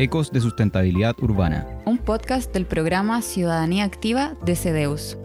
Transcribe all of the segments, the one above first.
Ecos de Sustentabilidad Urbana. Un podcast del programa Ciudadanía Activa de CEDEUS.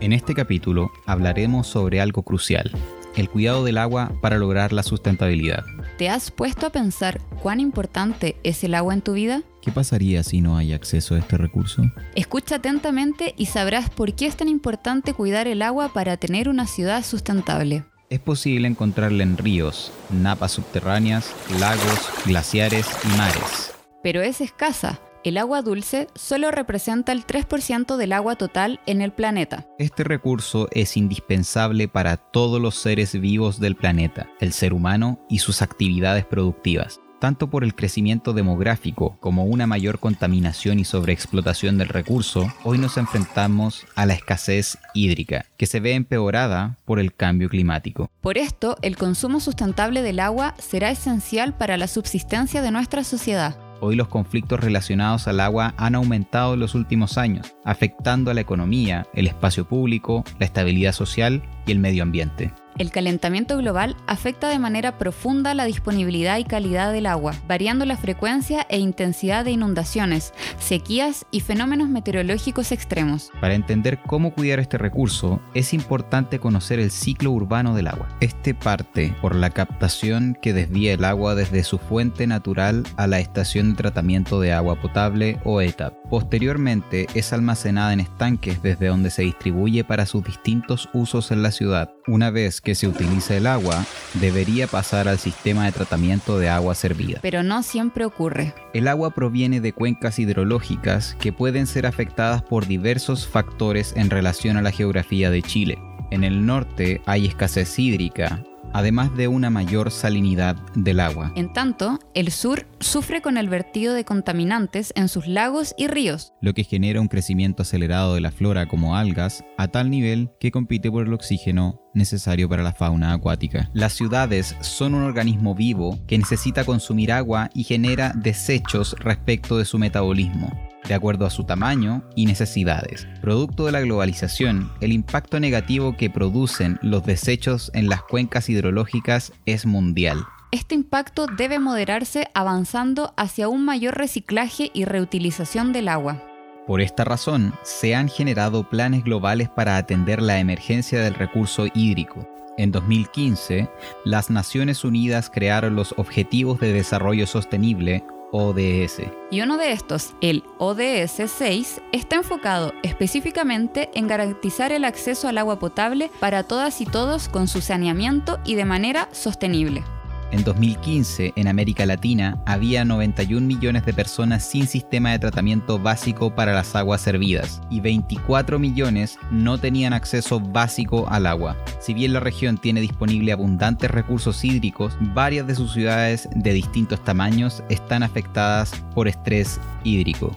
En este capítulo hablaremos sobre algo crucial, el cuidado del agua para lograr la sustentabilidad. ¿Te has puesto a pensar cuán importante es el agua en tu vida? ¿Qué pasaría si no hay acceso a este recurso? Escucha atentamente y sabrás por qué es tan importante cuidar el agua para tener una ciudad sustentable. Es posible encontrarla en ríos, napas subterráneas, lagos, glaciares y mares. Pero es escasa. El agua dulce solo representa el 3% del agua total en el planeta. Este recurso es indispensable para todos los seres vivos del planeta, el ser humano y sus actividades productivas tanto por el crecimiento demográfico como una mayor contaminación y sobreexplotación del recurso, hoy nos enfrentamos a la escasez hídrica, que se ve empeorada por el cambio climático. Por esto, el consumo sustentable del agua será esencial para la subsistencia de nuestra sociedad. Hoy los conflictos relacionados al agua han aumentado en los últimos años, afectando a la economía, el espacio público, la estabilidad social y el medio ambiente. El calentamiento global afecta de manera profunda la disponibilidad y calidad del agua, variando la frecuencia e intensidad de inundaciones, sequías y fenómenos meteorológicos extremos. Para entender cómo cuidar este recurso, es importante conocer el ciclo urbano del agua. Este parte por la captación que desvía el agua desde su fuente natural a la estación de tratamiento de agua potable o ETAP. Posteriormente es almacenada en estanques desde donde se distribuye para sus distintos usos en la ciudad. Una vez que que se utiliza el agua debería pasar al sistema de tratamiento de agua servida. Pero no siempre ocurre. El agua proviene de cuencas hidrológicas que pueden ser afectadas por diversos factores en relación a la geografía de Chile. En el norte hay escasez hídrica, además de una mayor salinidad del agua. En tanto, el sur sufre con el vertido de contaminantes en sus lagos y ríos, lo que genera un crecimiento acelerado de la flora como algas a tal nivel que compite por el oxígeno necesario para la fauna acuática. Las ciudades son un organismo vivo que necesita consumir agua y genera desechos respecto de su metabolismo de acuerdo a su tamaño y necesidades. Producto de la globalización, el impacto negativo que producen los desechos en las cuencas hidrológicas es mundial. Este impacto debe moderarse avanzando hacia un mayor reciclaje y reutilización del agua. Por esta razón, se han generado planes globales para atender la emergencia del recurso hídrico. En 2015, las Naciones Unidas crearon los Objetivos de Desarrollo Sostenible ODS. Y uno de estos, el ODS 6, está enfocado específicamente en garantizar el acceso al agua potable para todas y todos con su saneamiento y de manera sostenible. En 2015, en América Latina, había 91 millones de personas sin sistema de tratamiento básico para las aguas servidas y 24 millones no tenían acceso básico al agua. Si bien la región tiene disponible abundantes recursos hídricos, varias de sus ciudades de distintos tamaños están afectadas por estrés hídrico.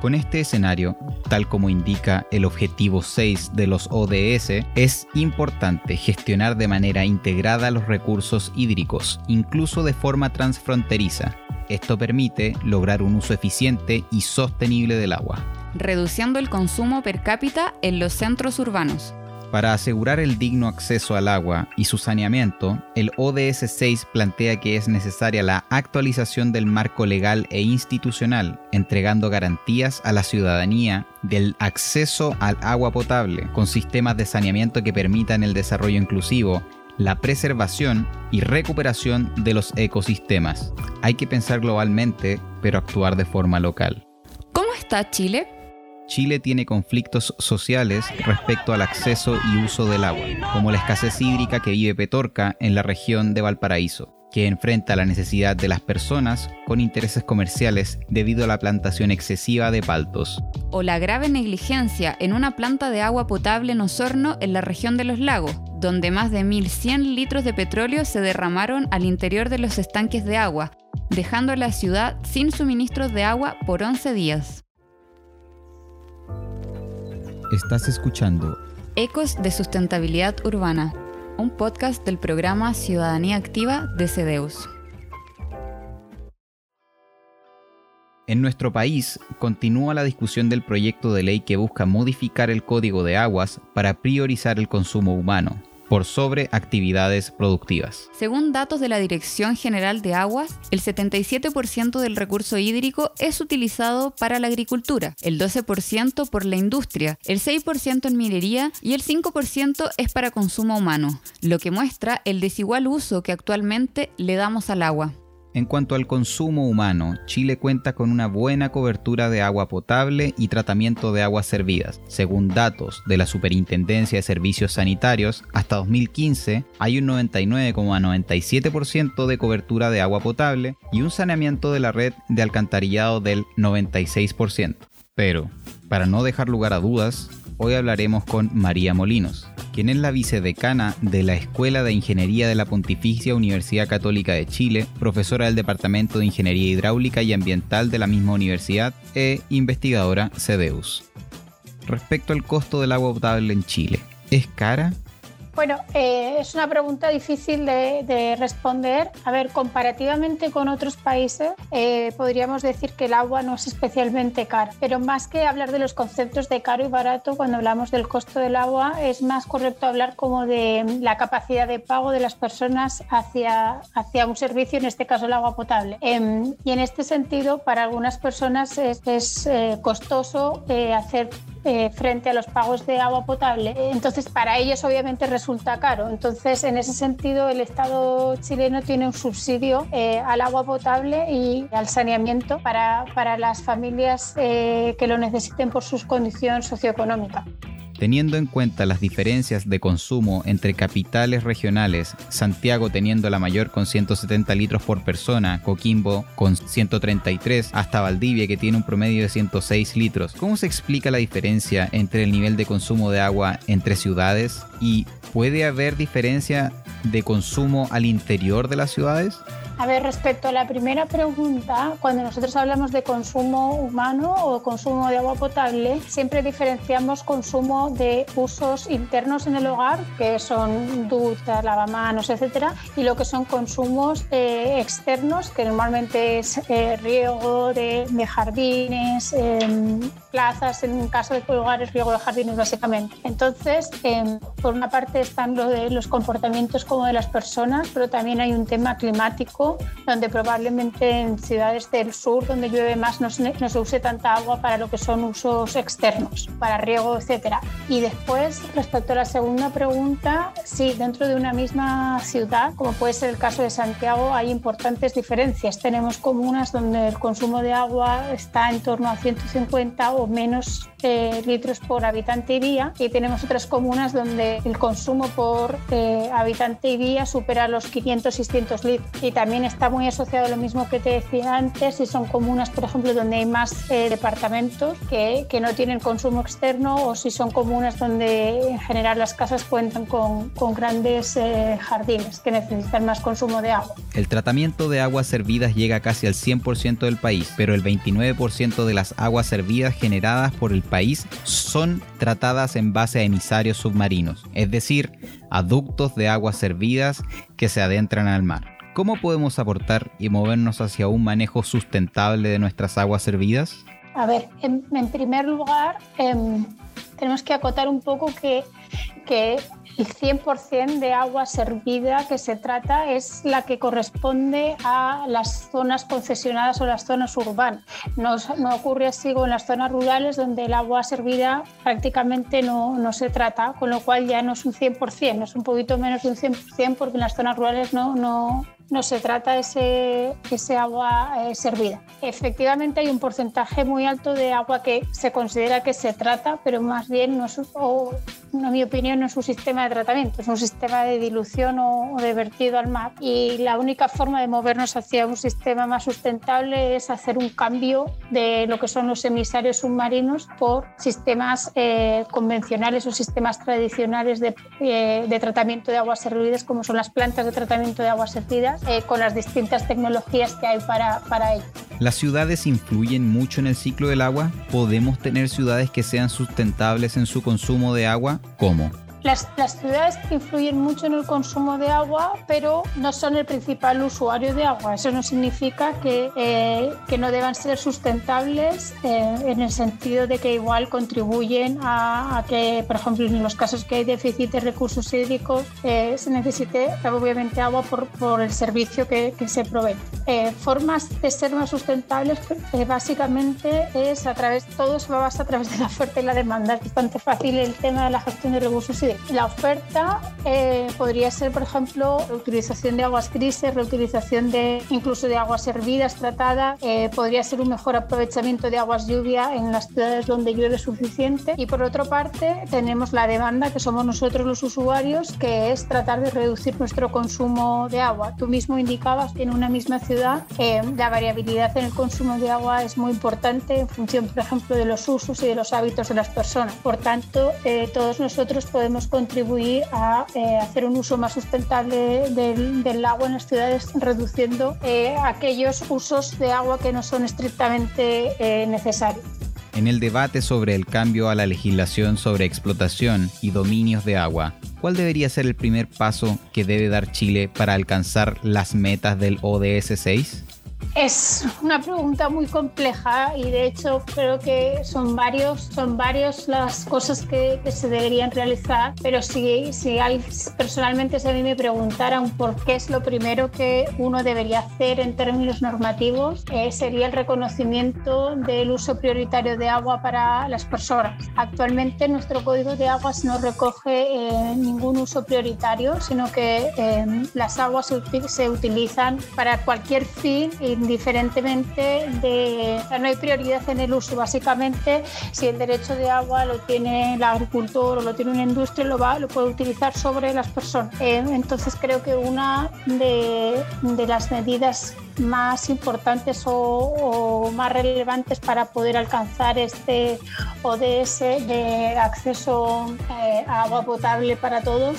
Con este escenario, tal como indica el objetivo 6 de los ODS, es importante gestionar de manera integrada los recursos hídricos, incluso de forma transfronteriza. Esto permite lograr un uso eficiente y sostenible del agua. Reduciendo el consumo per cápita en los centros urbanos. Para asegurar el digno acceso al agua y su saneamiento, el ODS 6 plantea que es necesaria la actualización del marco legal e institucional, entregando garantías a la ciudadanía del acceso al agua potable, con sistemas de saneamiento que permitan el desarrollo inclusivo, la preservación y recuperación de los ecosistemas. Hay que pensar globalmente, pero actuar de forma local. ¿Cómo está Chile? Chile tiene conflictos sociales respecto al acceso y uso del agua, como la escasez hídrica que vive Petorca en la región de Valparaíso, que enfrenta la necesidad de las personas con intereses comerciales debido a la plantación excesiva de paltos. O la grave negligencia en una planta de agua potable en Osorno en la región de los lagos, donde más de 1.100 litros de petróleo se derramaron al interior de los estanques de agua, dejando a la ciudad sin suministros de agua por 11 días. Estás escuchando Ecos de Sustentabilidad Urbana, un podcast del programa Ciudadanía Activa de CEDEUS. En nuestro país continúa la discusión del proyecto de ley que busca modificar el Código de Aguas para priorizar el consumo humano. Por sobre actividades productivas. Según datos de la Dirección General de Aguas, el 77% del recurso hídrico es utilizado para la agricultura, el 12% por la industria, el 6% en minería y el 5% es para consumo humano, lo que muestra el desigual uso que actualmente le damos al agua. En cuanto al consumo humano, Chile cuenta con una buena cobertura de agua potable y tratamiento de aguas servidas. Según datos de la Superintendencia de Servicios Sanitarios, hasta 2015 hay un 99,97% de cobertura de agua potable y un saneamiento de la red de alcantarillado del 96%. Pero, para no dejar lugar a dudas, hoy hablaremos con María Molinos, quien es la vicedecana de la Escuela de Ingeniería de la Pontificia Universidad Católica de Chile, profesora del Departamento de Ingeniería Hidráulica y Ambiental de la misma universidad e investigadora CEDEUS. Respecto al costo del agua potable en Chile, ¿es cara? Bueno, eh, es una pregunta difícil de, responder. A ver, comparativamente con otros países, eh, podríamos decir que el agua no es especialmente cara, pero más que hablar de los conceptos de caro y barato, cuando hablamos del costo del agua, es más correcto hablar como de la capacidad de pago de las personas hacia, hacia un servicio, en este caso el agua potable. Em, y en este sentido, para algunas personas es, eh, costoso hacer eh, frente a los pagos de agua potable. Entonces, para ellos obviamente resulta caro. Entonces, en ese sentido, el Estado chileno tiene un subsidio eh, al agua potable y al saneamiento para, para las familias eh, que lo necesiten por su condición socioeconómica. Teniendo en cuenta las diferencias de consumo entre capitales regionales, Santiago teniendo la mayor con 170 litros por persona, Coquimbo con 133, hasta Valdivia que tiene un promedio de 106 litros, ¿cómo se explica la diferencia entre el nivel de consumo de agua entre ciudades y puede haber diferencia de consumo al interior de las ciudades? A ver, respecto a la primera pregunta, cuando nosotros hablamos de consumo humano o consumo de agua potable, siempre diferenciamos consumo de usos internos en el hogar, que son duchas, lavamanos, etcétera, y lo que son consumos eh, externos, que normalmente es eh, riego de, jardines, em, plazas, en caso de hogares, riego de jardines, básicamente. Entonces, em, por una parte están lo de los comportamientos como de las personas, pero también hay un tema climático donde probablemente en ciudades del sur, donde llueve más, no se, no se use tanta agua para lo que son usos externos, para riego, etc. Y después, respecto a la segunda pregunta, sí, dentro de una misma ciudad, como puede ser el caso de Santiago, hay importantes diferencias. Tenemos comunas donde el consumo de agua está en torno a 150 o menos eh, litros por habitante y día y tenemos otras comunas donde el consumo por eh, habitante y día supera los 500-600 litros. Y también está muy asociado a lo mismo que te decía antes, si son comunas, por ejemplo, donde hay más eh, departamentos que, que, no tienen consumo externo o si son comunas donde en general las casas cuentan con, con grandes eh, jardines que necesitan más consumo de agua. El tratamiento de aguas servidas llega casi al 100% del país, pero el 29% de las aguas servidas generadas por el país son tratadas en base a emisarios submarinos, es decir, aductos de aguas servidas que se adentran al mar. ¿Cómo podemos aportar y movernos hacia un manejo sustentable de nuestras aguas servidas? A ver, en, primer lugar, em, tenemos que acotar un poco que, que el 100% de agua servida que se trata es la que corresponde a las zonas concesionadas o las zonas urbanas. No, no ocurre así con las zonas rurales donde el agua servida prácticamente no, no, se trata, con lo cual ya no es un 100%, es un poquito menos de un 100% porque en las zonas rurales no, no, no se trata ese, ese agua eh, servida. Efectivamente hay un porcentaje muy alto de agua que se considera que se trata, pero más bien no es, o, en mi opinión, no es un sistema de tratamiento, es un sistema de dilución o, de vertido al mar. Y la única forma de movernos hacia un sistema más sustentable es hacer un cambio de lo que son los emisarios submarinos por sistemas eh, convencionales o sistemas tradicionales de, eh, de, tratamiento de aguas servidas, como son las plantas de tratamiento de aguas servidas, eh, con las distintas tecnologías que hay para, para ello. ¿Las ciudades influyen mucho en el ciclo del agua? ¿Podemos tener ciudades que sean sustentables en su consumo de agua? ¿Cómo? Las, ciudades influyen mucho en el consumo de agua, pero no son el principal usuario de agua. Eso no significa que, eh, no deban ser sustentables eh, en el sentido de que igual contribuyen a, que, por ejemplo, en los casos que hay déficit de recursos hídricos, eh, se necesite obviamente agua por, el servicio que, que se provee. formas de ser más sustentables, básicamente es a través, todo se basa a través de la oferta y la demanda. Es bastante fácil el tema de la gestión de recursos hídricos. La oferta eh, podría ser, por ejemplo, reutilización de aguas grises, reutilización de incluso de aguas hervidas tratadas, eh, podría ser un mejor aprovechamiento de aguas lluvia en las ciudades donde llueve suficiente. Y por otra parte, tenemos la demanda, que somos nosotros los usuarios, que es tratar de reducir nuestro consumo de agua. Tú mismo indicabas en una misma ciudad eh, la variabilidad en el consumo de agua es muy importante en función, por ejemplo, de los usos y de los hábitos de las personas. Por tanto, todos nosotros podemos contribuir a eh, hacer un uso más sustentable del, agua en las ciudades, reduciendo eh, aquellos usos de agua que no son estrictamente eh, necesarios. En el debate sobre el cambio a la legislación sobre explotación y dominios de agua, ¿cuál debería ser el primer paso que debe dar Chile para alcanzar las metas del ODS 6? Es una pregunta muy compleja y de hecho creo que son varios, son varios las cosas que, que se deberían realizar, pero si, si hay, personalmente si a mí me preguntaran por qué es lo primero que uno debería hacer en términos normativos, eh, sería el reconocimiento del uso prioritario de agua para las personas. Actualmente nuestro código de aguas no recoge eh, ningún uso prioritario, sino que eh, las aguas se, se utilizan para cualquier fin indiferentemente de... No hay prioridad en el uso. Básicamente, si el derecho de agua lo tiene el agricultor o lo tiene una industria, lo, va, lo puede utilizar sobre las personas. Eh, entonces, creo que una de, las medidas más importantes o, o, más relevantes para poder alcanzar este ODS de acceso eh, a agua potable para todos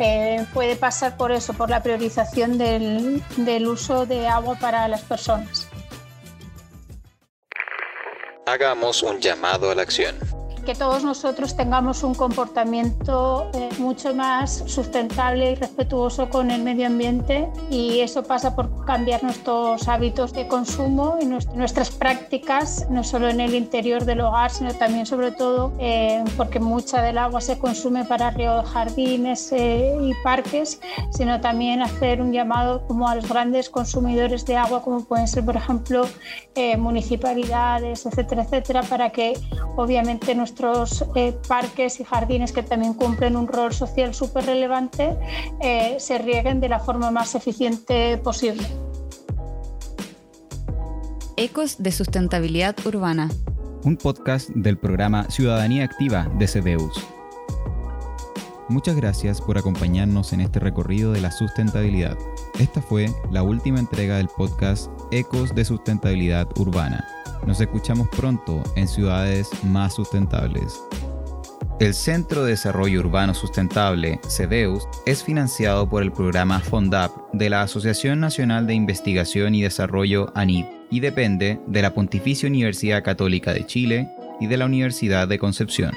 eh, puede pasar por eso, por la priorización del, del uso de agua para las personas. Hagamos un llamado a la acción que todos nosotros tengamos un comportamiento eh, mucho más sustentable y respetuoso con el medio ambiente y eso pasa por cambiar nuestros hábitos de consumo y nuestras prácticas, no solo en el interior del hogar, sino también sobre todo eh, porque mucha del agua se consume para de jardines eh, y parques, sino también hacer un llamado como a los grandes consumidores de agua, como pueden ser, por ejemplo, eh, municipalidades, etcétera, etcétera, para que obviamente nuestro nuestros eh, parques y jardines que también cumplen un rol social súper relevante eh, se rieguen de la forma más eficiente posible. Ecos de Sustentabilidad Urbana. Un podcast del programa Ciudadanía Activa de CBEUS. Muchas gracias por acompañarnos en este recorrido de la sustentabilidad. Esta fue la última entrega del podcast Ecos de Sustentabilidad Urbana nos escuchamos pronto en ciudades más sustentables. El Centro de Desarrollo Urbano Sustentable, CEDEUS, es financiado por el programa FONDAP de la Asociación Nacional de Investigación y Desarrollo ANID y depende de la Pontificia Universidad Católica de Chile y de la Universidad de Concepción.